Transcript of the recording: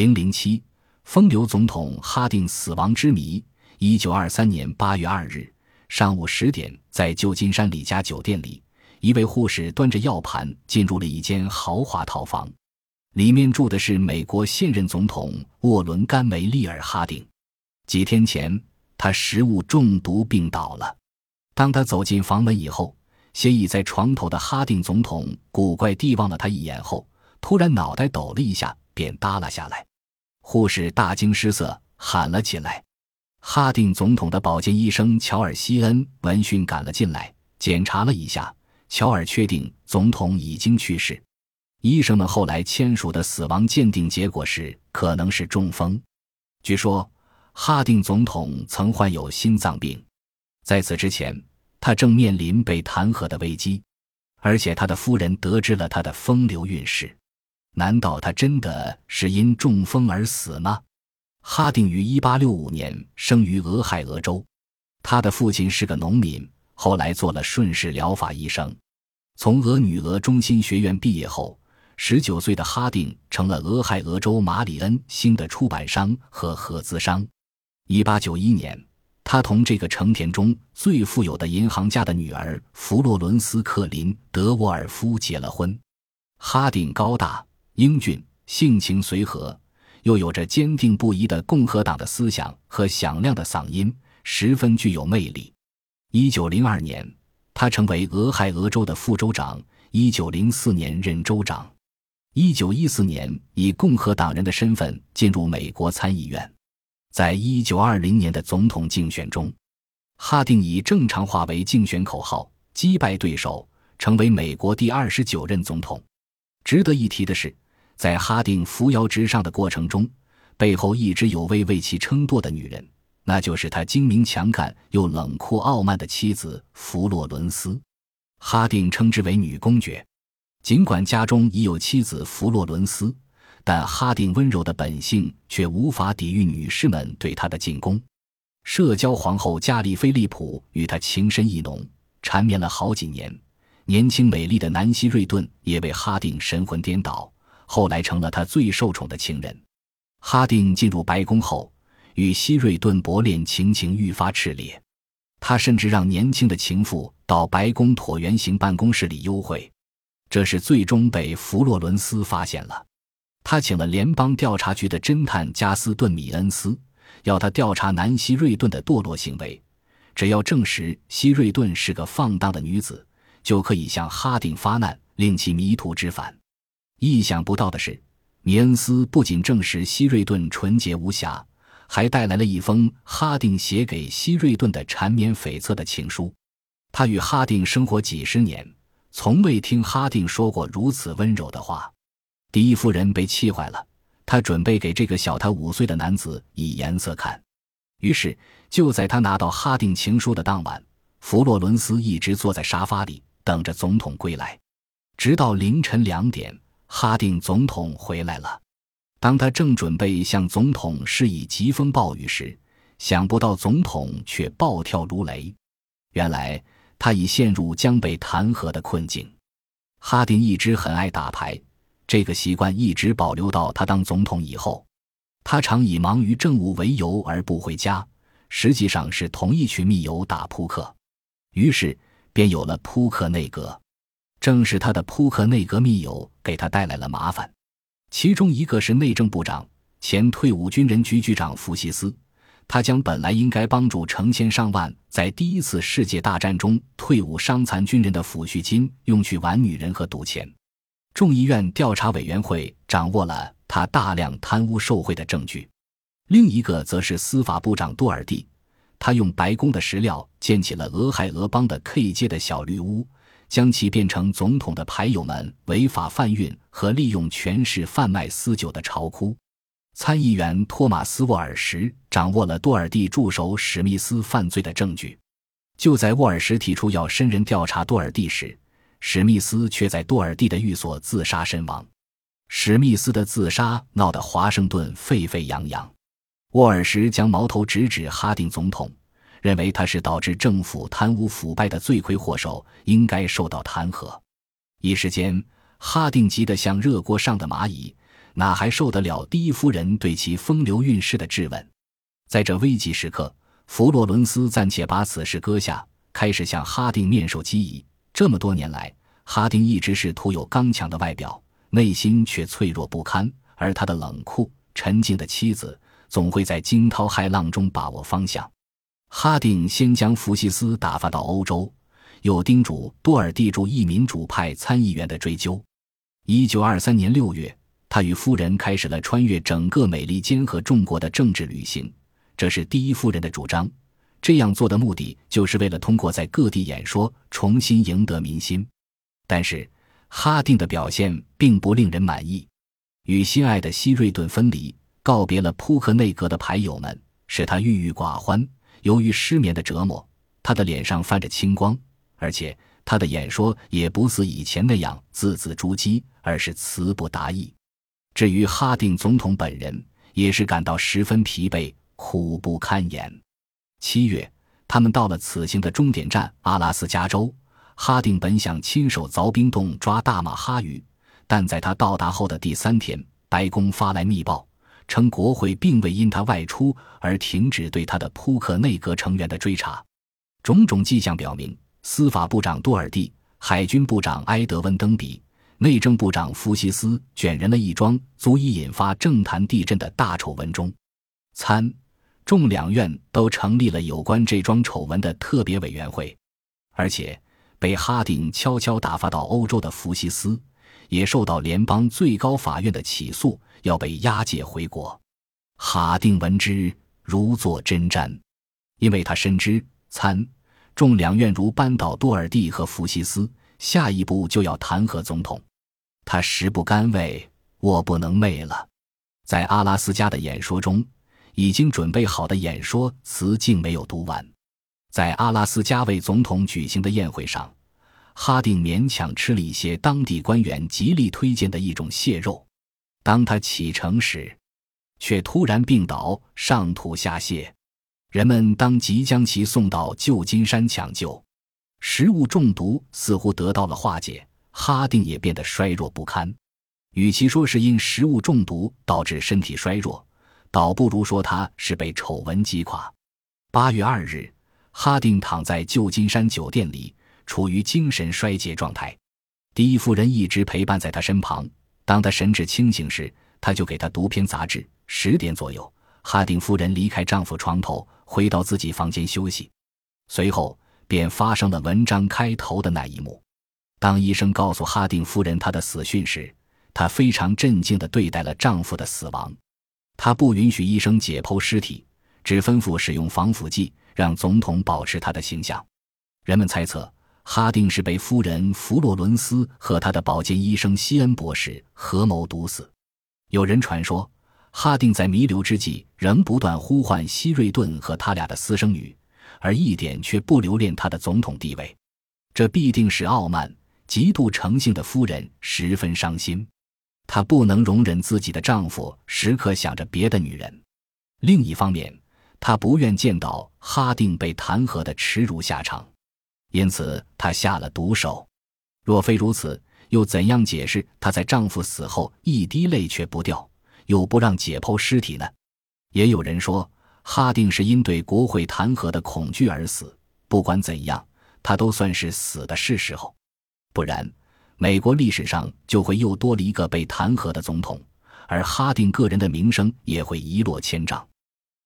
零零七，风流总统哈定死亡之谜。一九二三年八月二日上午十点，在旧金山李家酒店里，一位护士端着药盘进入了一间豪华套房，里面住的是美国现任总统沃伦·甘梅利尔·哈定。几天前，他食物中毒病倒了。当他走进房门以后，斜倚在床头的哈定总统古怪地望了他一眼后，突然脑袋抖了一下，便耷拉下来。护士大惊失色，喊了起来。哈定总统的保健医生乔尔·西恩闻讯赶了进来，检查了一下，乔尔确定总统已经去世。医生们后来签署的死亡鉴定结果是，可能是中风。据说，哈定总统曾患有心脏病，在此之前，他正面临被弹劾的危机，而且他的夫人得知了他的风流韵事。难道他真的是因中风而死吗？哈定于1865年生于俄亥俄州，他的父亲是个农民，后来做了顺势疗法医生。从俄女俄中心学院毕业后，19岁的哈定成了俄亥俄州马里恩星的出版商和合资商。1891年，他同这个成田中最富有的银行家的女儿弗洛伦斯·克林·德沃尔夫结了婚。哈定高大英俊，性情随和。又有着坚定不移的共和党的思想和响亮的嗓音，十分具有魅力。一九零二年，他成为俄亥俄州的副州长。一九零四年任州长。一九一四年以共和党人的身份进入美国参议院。在一九二零年的总统竞选中，哈定以正常化为竞选口号，击败对手，成为美国第二十九任总统。值得一提的是。在哈定扶摇直上的过程中，背后一直有位为其撑舵的女人，那就是他精明强干又冷酷傲慢的妻子弗洛伦斯。哈定称之为女公爵。尽管家中已有妻子弗洛伦斯，但哈定温柔的本性却无法抵御女士们对他的进攻。社交皇后加利菲利普与他情深意浓，缠绵了好几年。年轻美丽的南希瑞顿也为哈定神魂颠倒。后来成了他最受宠的情人。哈定进入白宫后，与希瑞顿博恋情情愈发炽烈。他甚至让年轻的情妇到白宫椭圆形办公室里幽会，这是最终被弗洛伦斯发现了。他请了联邦调查局的侦探加斯顿·米恩斯，要他调查南希瑞顿的堕落行为。只要证实希瑞顿是个放荡的女子，就可以向哈定发难，令其迷途知返。意想不到的是，米恩斯不仅证实希瑞顿纯洁无瑕，还带来了一封哈定写给希瑞顿的缠绵悱恻的情书。他与哈定生活几十年，从未听哈定说过如此温柔的话。第一夫人被气坏了，她准备给这个小他五岁的男子以颜色看。于是，就在他拿到哈定情书的当晚，弗洛伦斯一直坐在沙发里等着总统归来，直到凌晨两点。哈定总统回来了。当他正准备向总统施以疾风暴雨时，想不到总统却暴跳如雷。原来他已陷入将被弹劾的困境。哈定一直很爱打牌，这个习惯一直保留到他当总统以后。他常以忙于政务为由而不回家，实际上是同一群密友打扑克。于是便有了扑克内阁。正是他的扑克内阁密友给他带来了麻烦，其中一个是内政部长、前退伍军人局局长福西斯，他将本来应该帮助成千上万在第一次世界大战中退伍伤残军人的抚恤金用去玩女人和赌钱。众议院调查委员会掌握了他大量贪污受贿的证据。另一个则是司法部长多尔蒂，他用白宫的石料建起了俄亥俄邦的 K 街的小绿屋。将其变成总统的牌友们违法贩运和利用权势贩卖私酒的巢窟。参议员托马斯·沃尔什掌握了多尔蒂助手史密斯犯罪的证据。就在沃尔什提出要深人调查多尔蒂时，史密斯却在多尔蒂的寓所自杀身亡。史密斯的自杀闹得华盛顿沸沸扬扬。沃尔什将矛头直指哈定总统。认为他是导致政府贪污腐败的罪魁祸首，应该受到弹劾。一时间，哈定急得像热锅上的蚂蚁，哪还受得了第一夫人对其风流韵事的质问？在这危急时刻，弗洛伦斯暂且把此事搁下，开始向哈定面授机宜。这么多年来，哈定一直是徒有刚强的外表，内心却脆弱不堪。而他的冷酷沉静的妻子，总会在惊涛骇浪中把握方向。哈定先将福西斯打发到欧洲，又叮嘱多尔蒂驻意民主派参议员的追究。一九二三年六月，他与夫人开始了穿越整个美利坚和众国的政治旅行。这是第一夫人的主张。这样做的目的，就是为了通过在各地演说，重新赢得民心。但是，哈定的表现并不令人满意。与心爱的希瑞顿分离，告别了扑克内阁的牌友们，使他郁郁寡欢。由于失眠的折磨，他的脸上泛着青光，而且他的演说也不似以前那样字字珠玑，而是词不达意。至于哈定总统本人，也是感到十分疲惫，苦不堪言。七月，他们到了此行的终点站阿拉斯加州。哈定本想亲手凿冰洞抓大马哈鱼，但在他到达后的第三天，白宫发来密报。称国会并未因他外出而停止对他的扑克内阁成员的追查，种种迹象表明，司法部长多尔蒂、海军部长埃德温登比、内政部长福西斯卷人了一桩足以引发政坛地震的大丑闻中。参、众两院都成立了有关这桩丑闻的特别委员会，而且被哈定悄悄打发到欧洲的福西斯。也受到联邦最高法院的起诉，要被押解回国。哈定闻之，如坐针毡，因为他深知参众两院如扳倒多尔蒂和福西斯，下一步就要弹劾总统。他食不甘味，卧不能寐了。在阿拉斯加的演说中，已经准备好的演说词竟没有读完。在阿拉斯加为总统举行的宴会上。哈定勉强吃了一些当地官员极力推荐的一种蟹肉，当他启程时，却突然病倒，上吐下泻。人们当即将其送到旧金山抢救，食物中毒似乎得到了化解，哈定也变得衰弱不堪。与其说是因食物中毒导致身体衰弱，倒不如说他是被丑闻击垮。八月二日，哈定躺在旧金山酒店里。处于精神衰竭状态，第一夫人一直陪伴在他身旁。当他神志清醒时，他就给他读篇杂志。十点左右，哈定夫人离开丈夫床头，回到自己房间休息。随后便发生了文章开头的那一幕。当医生告诉哈定夫人她的死讯时，她非常镇静地对待了丈夫的死亡。她不允许医生解剖尸体，只吩咐使用防腐剂，让总统保持他的形象。人们猜测。哈定是被夫人弗洛伦斯和他的保健医生西恩博士合谋毒死。有人传说，哈定在弥留之际仍不断呼唤希瑞顿和他俩的私生女，而一点却不留恋他的总统地位。这必定使傲慢、极度诚信的夫人十分伤心。她不能容忍自己的丈夫时刻想着别的女人。另一方面，她不愿见到哈定被弹劾的耻辱下场。因此，她下了毒手。若非如此，又怎样解释她在丈夫死后一滴泪却不掉，又不让解剖尸体呢？也有人说，哈定是因对国会弹劾的恐惧而死。不管怎样，他都算是死的是时候。不然，美国历史上就会又多了一个被弹劾的总统，而哈定个人的名声也会一落千丈。